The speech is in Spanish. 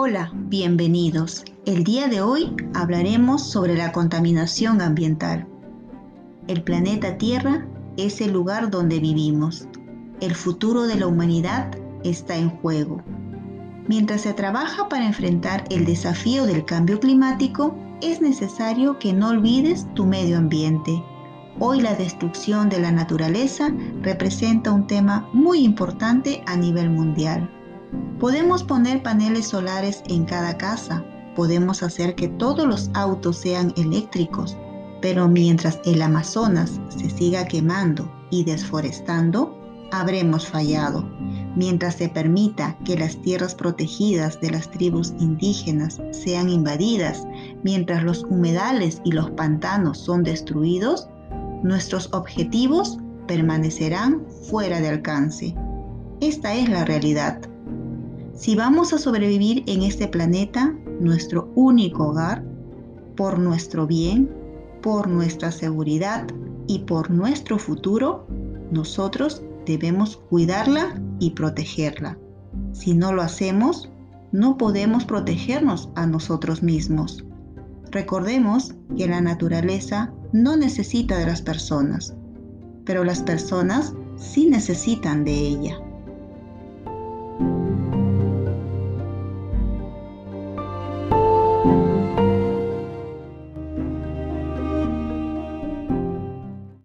Hola, bienvenidos. El día de hoy hablaremos sobre la contaminación ambiental. El planeta Tierra es el lugar donde vivimos. El futuro de la humanidad está en juego. Mientras se trabaja para enfrentar el desafío del cambio climático, es necesario que no olvides tu medio ambiente. Hoy la destrucción de la naturaleza representa un tema muy importante a nivel mundial. Podemos poner paneles solares en cada casa, podemos hacer que todos los autos sean eléctricos, pero mientras el Amazonas se siga quemando y desforestando, habremos fallado. Mientras se permita que las tierras protegidas de las tribus indígenas sean invadidas, mientras los humedales y los pantanos son destruidos, nuestros objetivos permanecerán fuera de alcance. Esta es la realidad. Si vamos a sobrevivir en este planeta, nuestro único hogar, por nuestro bien, por nuestra seguridad y por nuestro futuro, nosotros debemos cuidarla y protegerla. Si no lo hacemos, no podemos protegernos a nosotros mismos. Recordemos que la naturaleza no necesita de las personas, pero las personas sí necesitan de ella.